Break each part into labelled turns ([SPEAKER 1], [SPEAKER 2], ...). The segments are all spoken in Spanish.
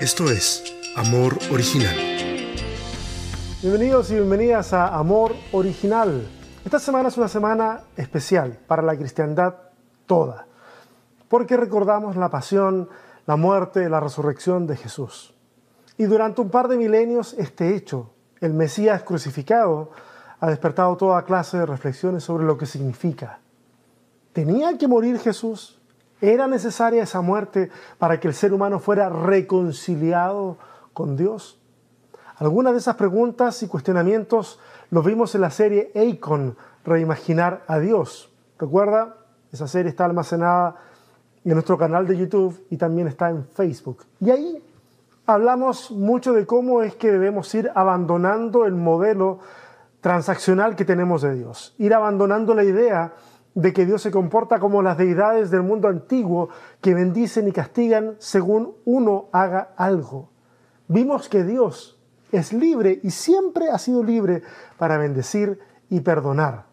[SPEAKER 1] Esto es Amor Original.
[SPEAKER 2] Bienvenidos y bienvenidas a Amor Original. Esta semana es una semana especial para la cristiandad toda, porque recordamos la pasión, la muerte, la resurrección de Jesús. Y durante un par de milenios este hecho, el Mesías crucificado, ha despertado toda clase de reflexiones sobre lo que significa. ¿Tenía que morir Jesús? ¿Era necesaria esa muerte para que el ser humano fuera reconciliado con Dios? Algunas de esas preguntas y cuestionamientos los vimos en la serie Acon, Reimaginar a Dios. ¿Recuerda? Esa serie está almacenada en nuestro canal de YouTube y también está en Facebook. Y ahí hablamos mucho de cómo es que debemos ir abandonando el modelo transaccional que tenemos de Dios, ir abandonando la idea de que Dios se comporta como las deidades del mundo antiguo que bendicen y castigan según uno haga algo. Vimos que Dios es libre y siempre ha sido libre para bendecir y perdonar.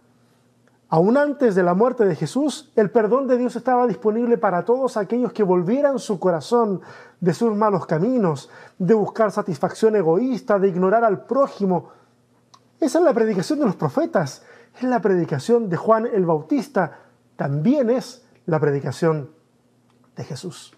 [SPEAKER 2] Aún antes de la muerte de Jesús, el perdón de Dios estaba disponible para todos aquellos que volvieran su corazón de sus malos caminos, de buscar satisfacción egoísta, de ignorar al prójimo. Esa es la predicación de los profetas es la predicación de Juan el Bautista, también es la predicación de Jesús.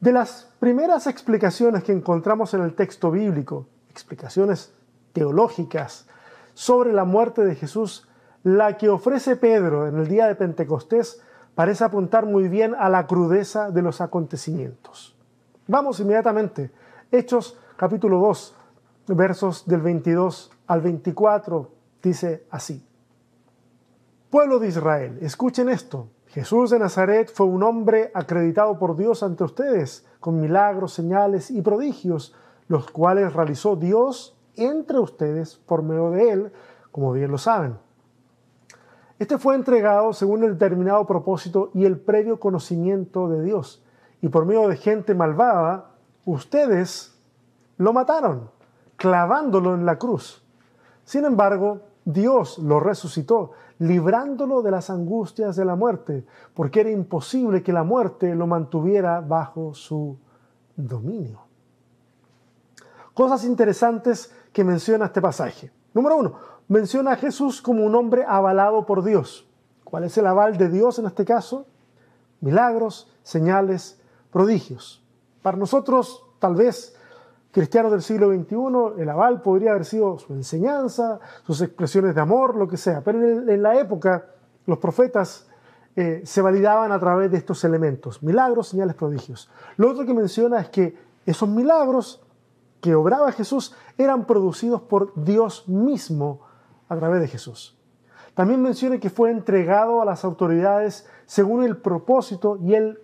[SPEAKER 2] De las primeras explicaciones que encontramos en el texto bíblico, explicaciones teológicas sobre la muerte de Jesús, la que ofrece Pedro en el día de Pentecostés parece apuntar muy bien a la crudeza de los acontecimientos. Vamos inmediatamente. Hechos capítulo 2, versos del 22 al 24 dice así. Pueblo de Israel, escuchen esto. Jesús de Nazaret fue un hombre acreditado por Dios ante ustedes, con milagros, señales y prodigios, los cuales realizó Dios entre ustedes por medio de él, como bien lo saben. Este fue entregado según el determinado propósito y el previo conocimiento de Dios. Y por medio de gente malvada, ustedes lo mataron, clavándolo en la cruz. Sin embargo, Dios lo resucitó, librándolo de las angustias de la muerte, porque era imposible que la muerte lo mantuviera bajo su dominio. Cosas interesantes que menciona este pasaje. Número uno, menciona a Jesús como un hombre avalado por Dios. ¿Cuál es el aval de Dios en este caso? Milagros, señales, prodigios. Para nosotros, tal vez cristianos del siglo XXI, el aval podría haber sido su enseñanza, sus expresiones de amor, lo que sea. Pero en, la época los profetas eh, se validaban a través de estos elementos, milagros, señales, prodigios. Lo otro que menciona es que esos milagros que obraba Jesús eran producidos por Dios mismo a través de Jesús. También menciona que fue entregado a las autoridades según el propósito y el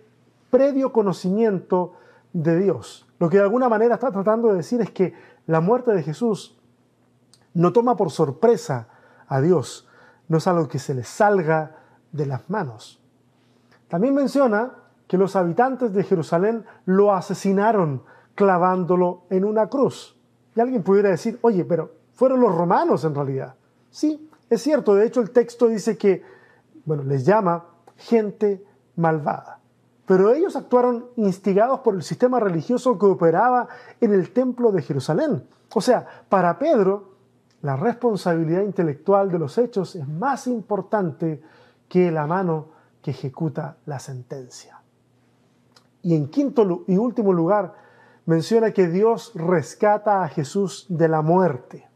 [SPEAKER 2] previo conocimiento de Dios. Lo que de alguna manera está tratando de decir es que la muerte de Jesús no toma por sorpresa a Dios, no es algo que se le salga de las manos. También menciona que los habitantes de Jerusalén lo asesinaron clavándolo en una cruz. Y alguien pudiera decir, oye, pero fueron los romanos en realidad. Sí, es cierto, de hecho el texto dice que, bueno, les llama gente malvada pero ellos actuaron instigados por el sistema religioso que operaba en el templo de Jerusalén. O sea, para Pedro, la responsabilidad intelectual de los hechos es más importante que la mano que ejecuta la sentencia. Y en quinto y último lugar, menciona que Dios rescata a Jesús de la muerte,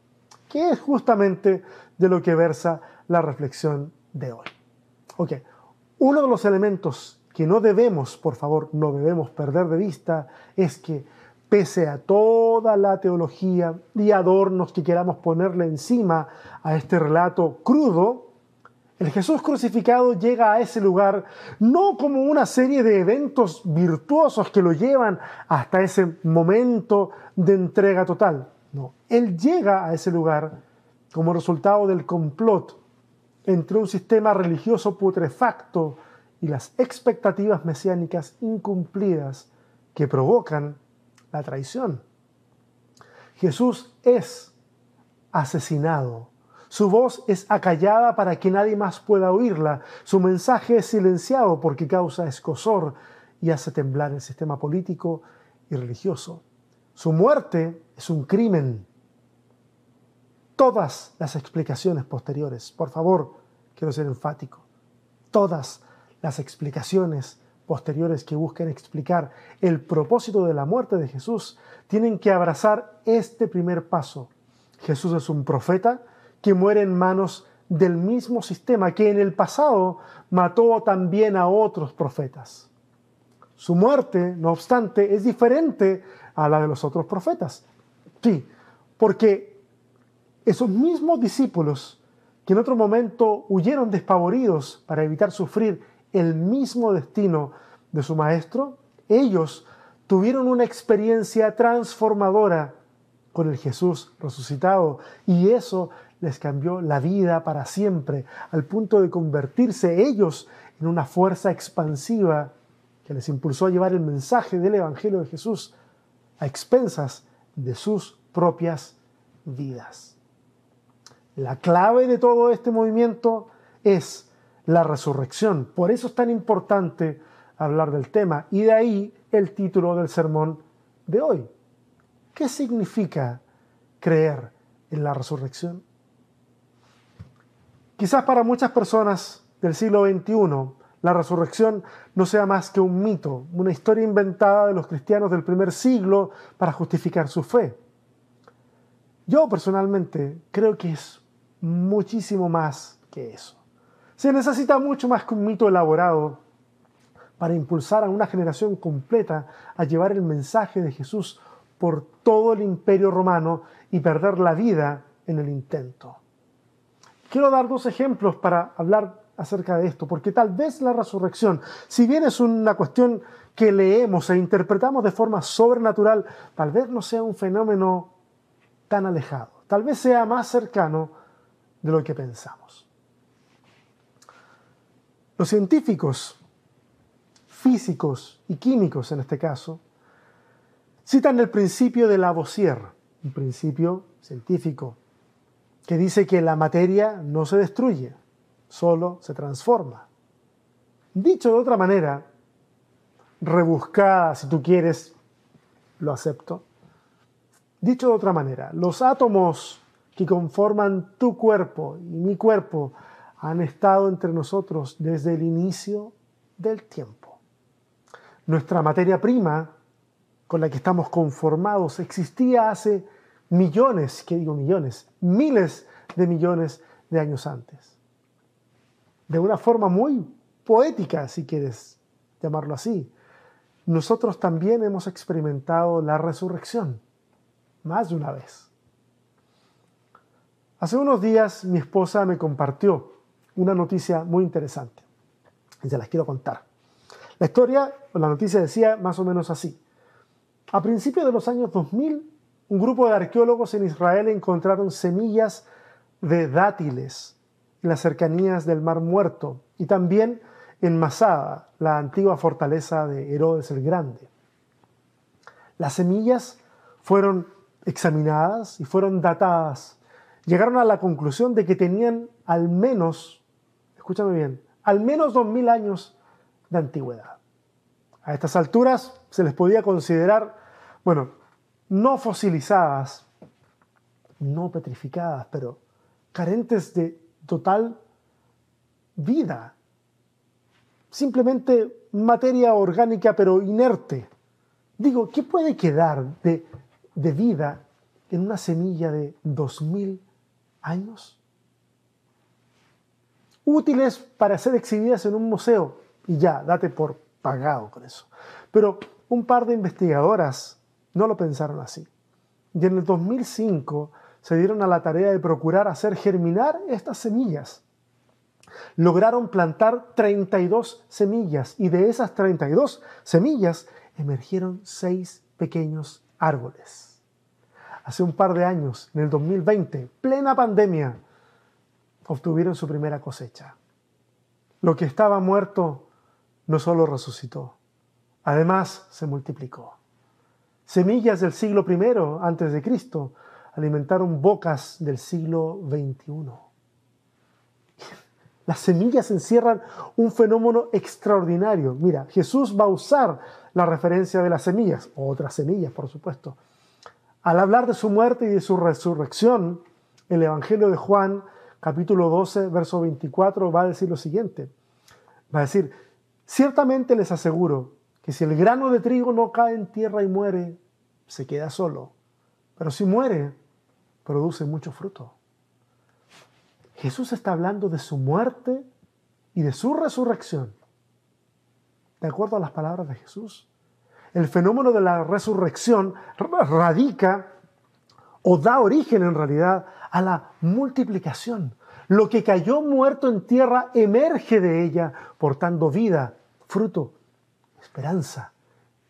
[SPEAKER 2] que es justamente de lo que versa la reflexión de hoy. Ok, uno de los elementos que no debemos, por favor, no debemos perder de vista es que pese a toda la teología y adornos que queramos ponerle encima a este relato crudo, el Jesús crucificado llega a ese lugar no como una serie de eventos virtuosos que lo llevan hasta ese momento de entrega total. No, Él llega a ese lugar como resultado del complot entre un sistema religioso putrefacto y las expectativas mesiánicas incumplidas que provocan la traición. Jesús es asesinado. Su voz es acallada para que nadie más pueda oírla. Su mensaje es silenciado porque causa escosor y hace temblar el sistema político y religioso. Su muerte es un crimen. Todas las explicaciones posteriores, por favor, quiero ser enfático, todas las explicaciones posteriores que busquen explicar el propósito de la muerte de Jesús tienen que abrazar este primer paso. Jesús es un profeta que muere en manos del mismo sistema que en el pasado mató también a otros profetas. Su muerte, no obstante, es diferente a la de los otros profetas. Sí, porque esos mismos discípulos que en otro momento huyeron despavoridos para evitar sufrir el mismo destino de su maestro, ellos tuvieron una experiencia transformadora con el Jesús resucitado y eso les cambió la vida para siempre, al punto de convertirse ellos en una fuerza expansiva que les impulsó a llevar el mensaje del Evangelio de Jesús a expensas de sus propias vidas. La clave de todo este movimiento es la resurrección. Por eso es tan importante hablar del tema y de ahí el título del sermón de hoy. ¿Qué significa creer en la resurrección? Quizás para muchas personas del siglo XXI la resurrección no sea más que un mito, una historia inventada de los cristianos del primer siglo para justificar su fe. Yo personalmente creo que es muchísimo más que eso. Se necesita mucho más que un mito elaborado para impulsar a una generación completa a llevar el mensaje de Jesús por todo el imperio romano y perder la vida en el intento. Quiero dar dos ejemplos para hablar acerca de esto, porque tal vez la resurrección, si bien es una cuestión que leemos e interpretamos de forma sobrenatural, tal vez no sea un fenómeno tan alejado, tal vez sea más cercano de lo que pensamos. Los científicos, físicos y químicos en este caso, citan el principio de Lavoisier, un principio científico que dice que la materia no se destruye, solo se transforma. Dicho de otra manera, rebuscada si tú quieres, lo acepto. Dicho de otra manera, los átomos que conforman tu cuerpo y mi cuerpo han estado entre nosotros desde el inicio del tiempo. Nuestra materia prima, con la que estamos conformados, existía hace millones, ¿qué digo millones? Miles de millones de años antes. De una forma muy poética, si quieres llamarlo así, nosotros también hemos experimentado la resurrección, más de una vez. Hace unos días mi esposa me compartió una noticia muy interesante y se las quiero contar. La historia la noticia decía más o menos así. A principios de los años 2000, un grupo de arqueólogos en Israel encontraron semillas de dátiles en las cercanías del Mar Muerto y también en Masada, la antigua fortaleza de Herodes el Grande. Las semillas fueron examinadas y fueron datadas. Llegaron a la conclusión de que tenían al menos, escúchame bien, al menos 2.000 años de antigüedad. A estas alturas se les podía considerar, bueno, no fosilizadas, no petrificadas, pero carentes de total vida. Simplemente materia orgánica pero inerte. Digo, ¿qué puede quedar de, de vida en una semilla de dos mil años? Útiles para ser exhibidas en un museo y ya, date por pagado con eso. Pero un par de investigadoras no lo pensaron así. Y en el 2005 se dieron a la tarea de procurar hacer germinar estas semillas. Lograron plantar 32 semillas y de esas 32 semillas emergieron seis pequeños árboles. Hace un par de años, en el 2020, plena pandemia, obtuvieron su primera cosecha. Lo que estaba muerto no solo resucitó, además se multiplicó. Semillas del siglo I antes de Cristo alimentaron bocas del siglo XXI. Las semillas encierran un fenómeno extraordinario. Mira, Jesús va a usar la referencia de las semillas, otras semillas, por supuesto. Al hablar de su muerte y de su resurrección, el Evangelio de Juan, capítulo 12, verso 24, va a decir lo siguiente. Va a decir, ciertamente les aseguro que si el grano de trigo no cae en tierra y muere, se queda solo. Pero si muere, produce mucho fruto. Jesús está hablando de su muerte y de su resurrección. De acuerdo a las palabras de Jesús, el fenómeno de la resurrección radica o da origen en realidad a la multiplicación. Lo que cayó muerto en tierra emerge de ella, portando vida, fruto, esperanza.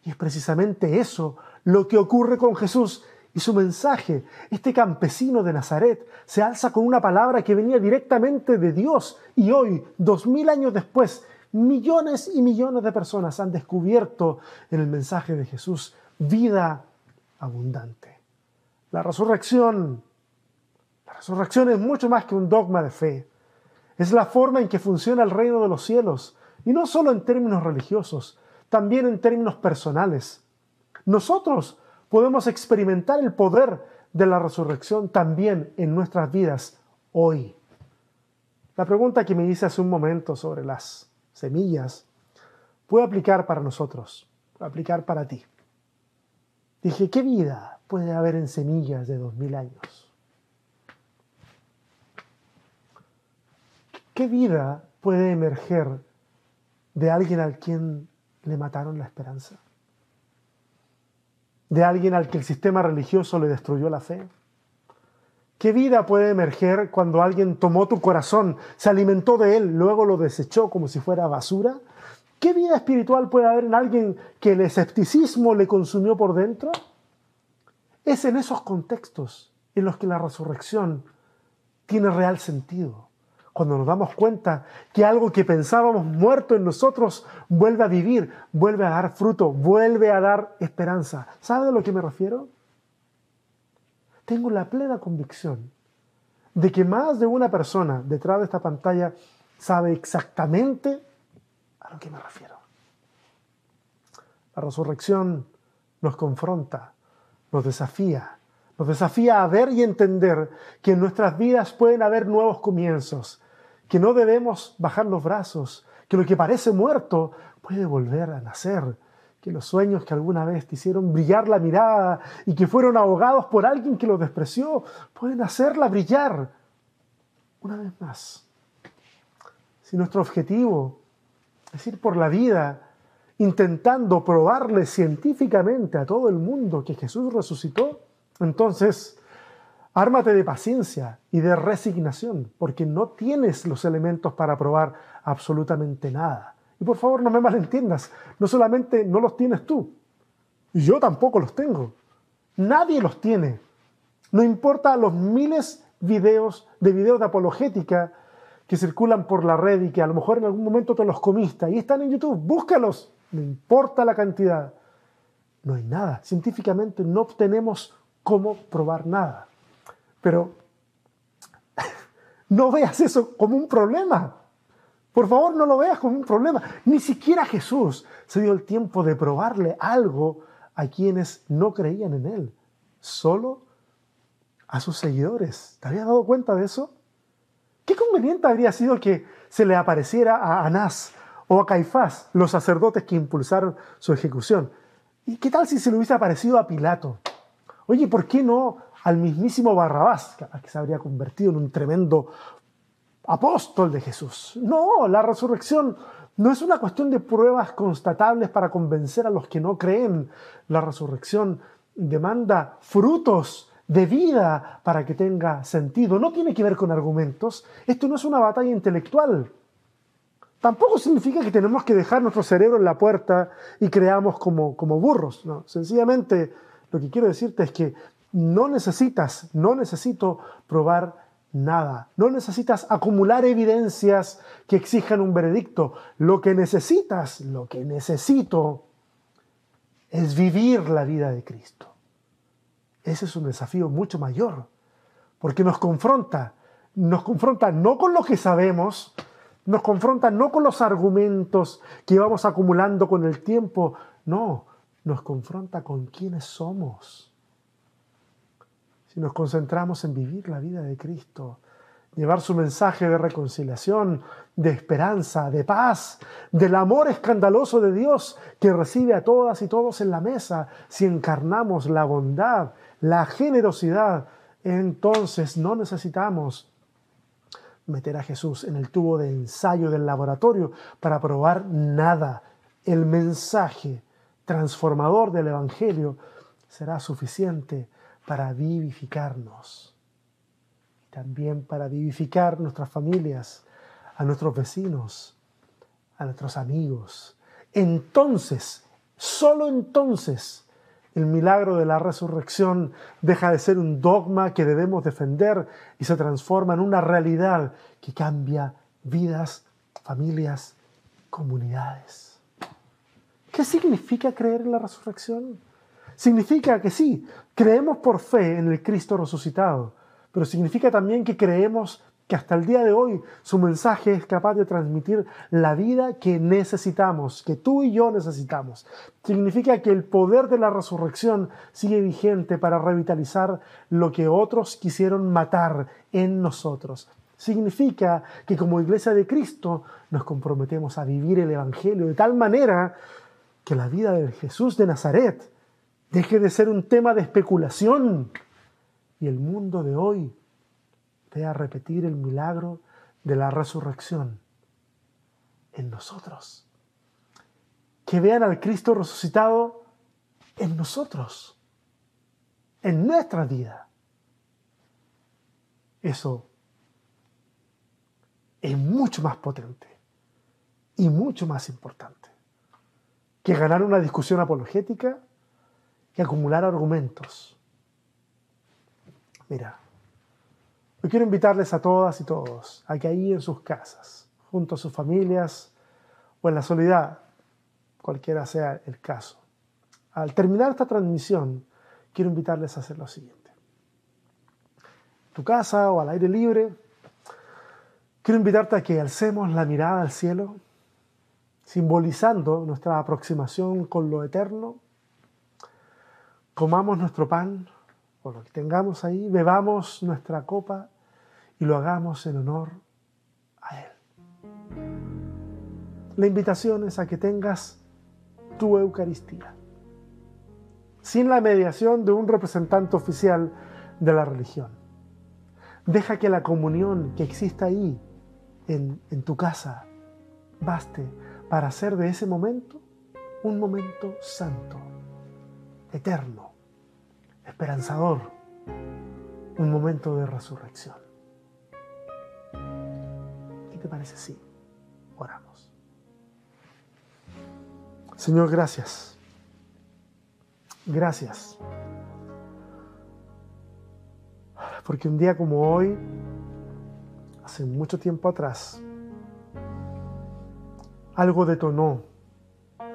[SPEAKER 2] Y es precisamente eso lo que ocurre con Jesús y su mensaje. Este campesino de Nazaret se alza con una palabra que venía directamente de Dios y hoy, dos mil años después, millones y millones de personas han descubierto en el mensaje de Jesús vida abundante. La resurrección, resurrección es mucho más que un dogma de fe. Es la forma en que funciona el reino de los cielos, y no solo en términos religiosos, también en términos personales. Nosotros podemos experimentar el poder de la resurrección también en nuestras vidas hoy. La pregunta que me hice hace un momento sobre las semillas puede aplicar para nosotros, puede aplicar para ti. Dije, ¿qué vida puede haber en semillas de dos mil años? ¿Qué vida puede emerger de alguien al quien le mataron la esperanza? de alguien al que el sistema religioso le destruyó la fe? ¿Qué vida puede emerger cuando alguien tomó tu corazón, se alimentó de él, luego lo desechó como si fuera basura? ¿Qué vida espiritual puede haber en alguien que el escepticismo le consumió por dentro? Es en esos contextos en los que la resurrección tiene real sentido cuando nos damos cuenta que algo que pensábamos muerto en nosotros vuelve a vivir, vuelve a dar fruto, vuelve a dar esperanza. ¿Sabe a lo que me refiero? Tengo la plena convicción de que más de una persona detrás de esta pantalla sabe exactamente a lo que me refiero. La resurrección nos confronta, nos desafía, nos desafía a ver y entender que en nuestras vidas pueden haber nuevos comienzos, que no debemos bajar los brazos, que lo que parece muerto puede volver a nacer, que los sueños que alguna vez te hicieron brillar la mirada y que fueron ahogados por alguien que los despreció, pueden hacerla brillar una vez más. Si nuestro objetivo es ir por la vida intentando probarle científicamente a todo el mundo que Jesús resucitó, entonces Ármate de paciencia y de resignación, porque no tienes los elementos para probar absolutamente nada. Y por favor, no me malentiendas, no solamente no los tienes tú, yo tampoco los tengo. Nadie los tiene. No importa los miles videos de videos de apologética que circulan por la red y que a lo mejor en algún momento te los comiste. y están en YouTube, búscalos. No importa la cantidad. No hay nada. Científicamente no obtenemos cómo probar nada. Pero no veas eso como un problema. Por favor, no lo veas como un problema. Ni siquiera Jesús se dio el tiempo de probarle algo a quienes no creían en Él, solo a sus seguidores. ¿Te habías dado cuenta de eso? ¿Qué conveniente habría sido que se le apareciera a Anás o a Caifás, los sacerdotes que impulsaron su ejecución? ¿Y qué tal si se le hubiese aparecido a Pilato? Oye, ¿por qué no al mismísimo Barrabás, que se habría convertido en un tremendo apóstol de Jesús. No, la resurrección no es una cuestión de pruebas constatables para convencer a los que no creen. La resurrección demanda frutos de vida para que tenga sentido. No tiene que ver con argumentos. Esto no es una batalla intelectual. Tampoco significa que tenemos que dejar nuestro cerebro en la puerta y creamos como, como burros. No, sencillamente lo que quiero decirte es que no necesitas, no necesito probar nada. No necesitas acumular evidencias que exijan un veredicto. Lo que necesitas, lo que necesito, es vivir la vida de Cristo. Ese es un desafío mucho mayor, porque nos confronta, nos confronta no con lo que sabemos, Nos confronta no con los argumentos que vamos acumulando con el tiempo, no, nos confronta con quiénes somos. Si nos concentramos en vivir la vida de Cristo, llevar su mensaje de reconciliación, de esperanza, de paz, del amor escandaloso de Dios que recibe a todas y todos en la mesa, si encarnamos la bondad, la generosidad, entonces no necesitamos meter a Jesús en el tubo de ensayo del laboratorio para probar nada. El mensaje transformador del Evangelio será suficiente para vivificarnos y también para vivificar nuestras familias, a nuestros vecinos, a nuestros amigos. Entonces, solo entonces, el milagro de la resurrección deja de ser un dogma que debemos defender y se transforma en una realidad que cambia vidas, familias, comunidades. ¿Qué significa creer en la resurrección? Significa que sí, creemos por fe en el Cristo resucitado, pero significa también que creemos que hasta el día de hoy su mensaje es capaz de transmitir la vida que necesitamos, que tú y yo necesitamos. Significa que el poder de la resurrección sigue vigente para revitalizar lo que otros quisieron matar en nosotros. Significa que como iglesia de Cristo nos comprometemos a vivir el Evangelio de tal manera que la vida de Jesús de Nazaret deje de ser un tema de especulación y el mundo de hoy a repetir el milagro de la resurrección en nosotros. Que vean al Cristo resucitado en nosotros, en nuestra vida. Eso es mucho más potente y mucho más importante que ganar una discusión apologética y acumular argumentos. Mira, yo quiero invitarles a todas y todos a que ahí en sus casas, junto a sus familias o en la soledad, cualquiera sea el caso, al terminar esta transmisión, quiero invitarles a hacer lo siguiente. En tu casa o al aire libre, quiero invitarte a que alcemos la mirada al cielo, simbolizando nuestra aproximación con lo eterno, comamos nuestro pan lo que tengamos ahí, bebamos nuestra copa y lo hagamos en honor a Él. La invitación es a que tengas tu Eucaristía, sin la mediación de un representante oficial de la religión. Deja que la comunión que exista ahí, en, en tu casa, baste para hacer de ese momento un momento santo, eterno esperanzador, un momento de resurrección. ¿Qué te parece si oramos? Señor, gracias. Gracias. Porque un día como hoy, hace mucho tiempo atrás, algo detonó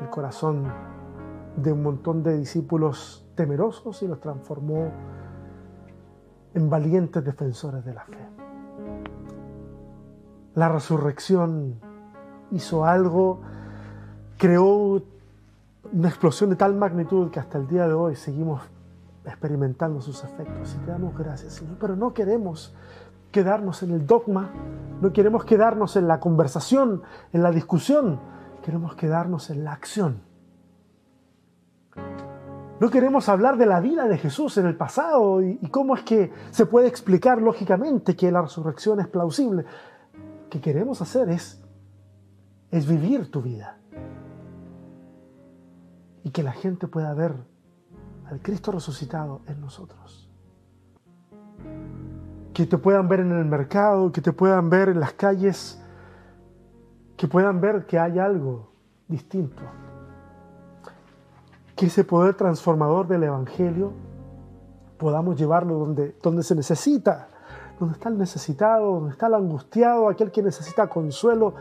[SPEAKER 2] el corazón de un montón de discípulos temerosos y los transformó en valientes defensores de la fe. La resurrección hizo algo, creó una explosión de tal magnitud que hasta el día de hoy seguimos experimentando sus efectos. Y te damos gracias, Señor. Pero no queremos quedarnos en el dogma, no queremos quedarnos en la conversación, en la discusión, queremos quedarnos en la acción no queremos hablar de la vida de Jesús en el pasado y, cómo es que se puede explicar lógicamente que la resurrección es plausible. Lo que queremos hacer es, es vivir tu vida. Y que la gente pueda ver al Cristo resucitado en nosotros. Que te puedan ver en el mercado, que te puedan ver en las calles, que puedan ver que hay algo distinto que ese poder transformador del Evangelio podamos llevarlo donde, donde se necesita, donde está el necesitado, donde está el angustiado, aquel que necesita consuelo,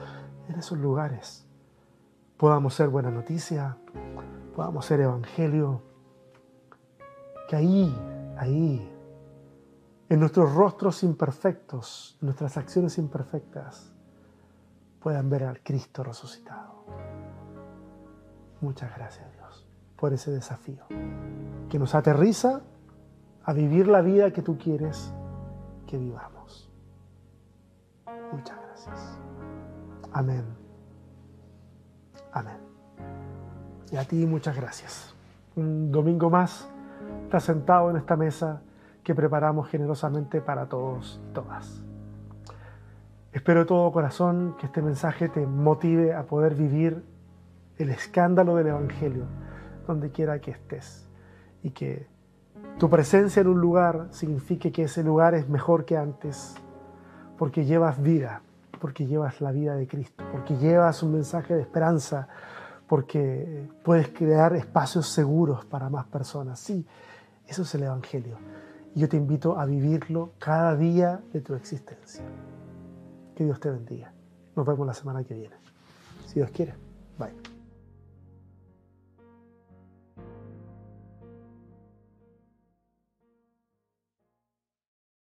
[SPEAKER 2] en esos lugares. Podamos ser buena noticia, podamos ser Evangelio, que ahí, ahí, en nuestros rostros imperfectos, nuestras acciones imperfectas, puedan ver al Cristo resucitado. Muchas gracias Dios por ese desafío que nos aterriza a vivir la vida que tú quieres que vivamos. Muchas gracias. Amén. Amén. Y a ti muchas gracias. Un domingo más estás sentado en esta mesa que preparamos generosamente para todos y todas. Espero de todo corazón que este mensaje te motive a poder vivir el escándalo del Evangelio donde quiera que estés y que tu presencia en un lugar signifique que ese lugar es mejor que antes porque llevas vida, porque llevas la vida de Cristo, porque llevas un mensaje de esperanza, porque puedes crear espacios seguros para más personas. Sí, eso es el Evangelio. Y yo te invito a vivirlo cada día de tu existencia. Que Dios te bendiga. Nos vemos la semana que viene. Si Dios quiere. Bye.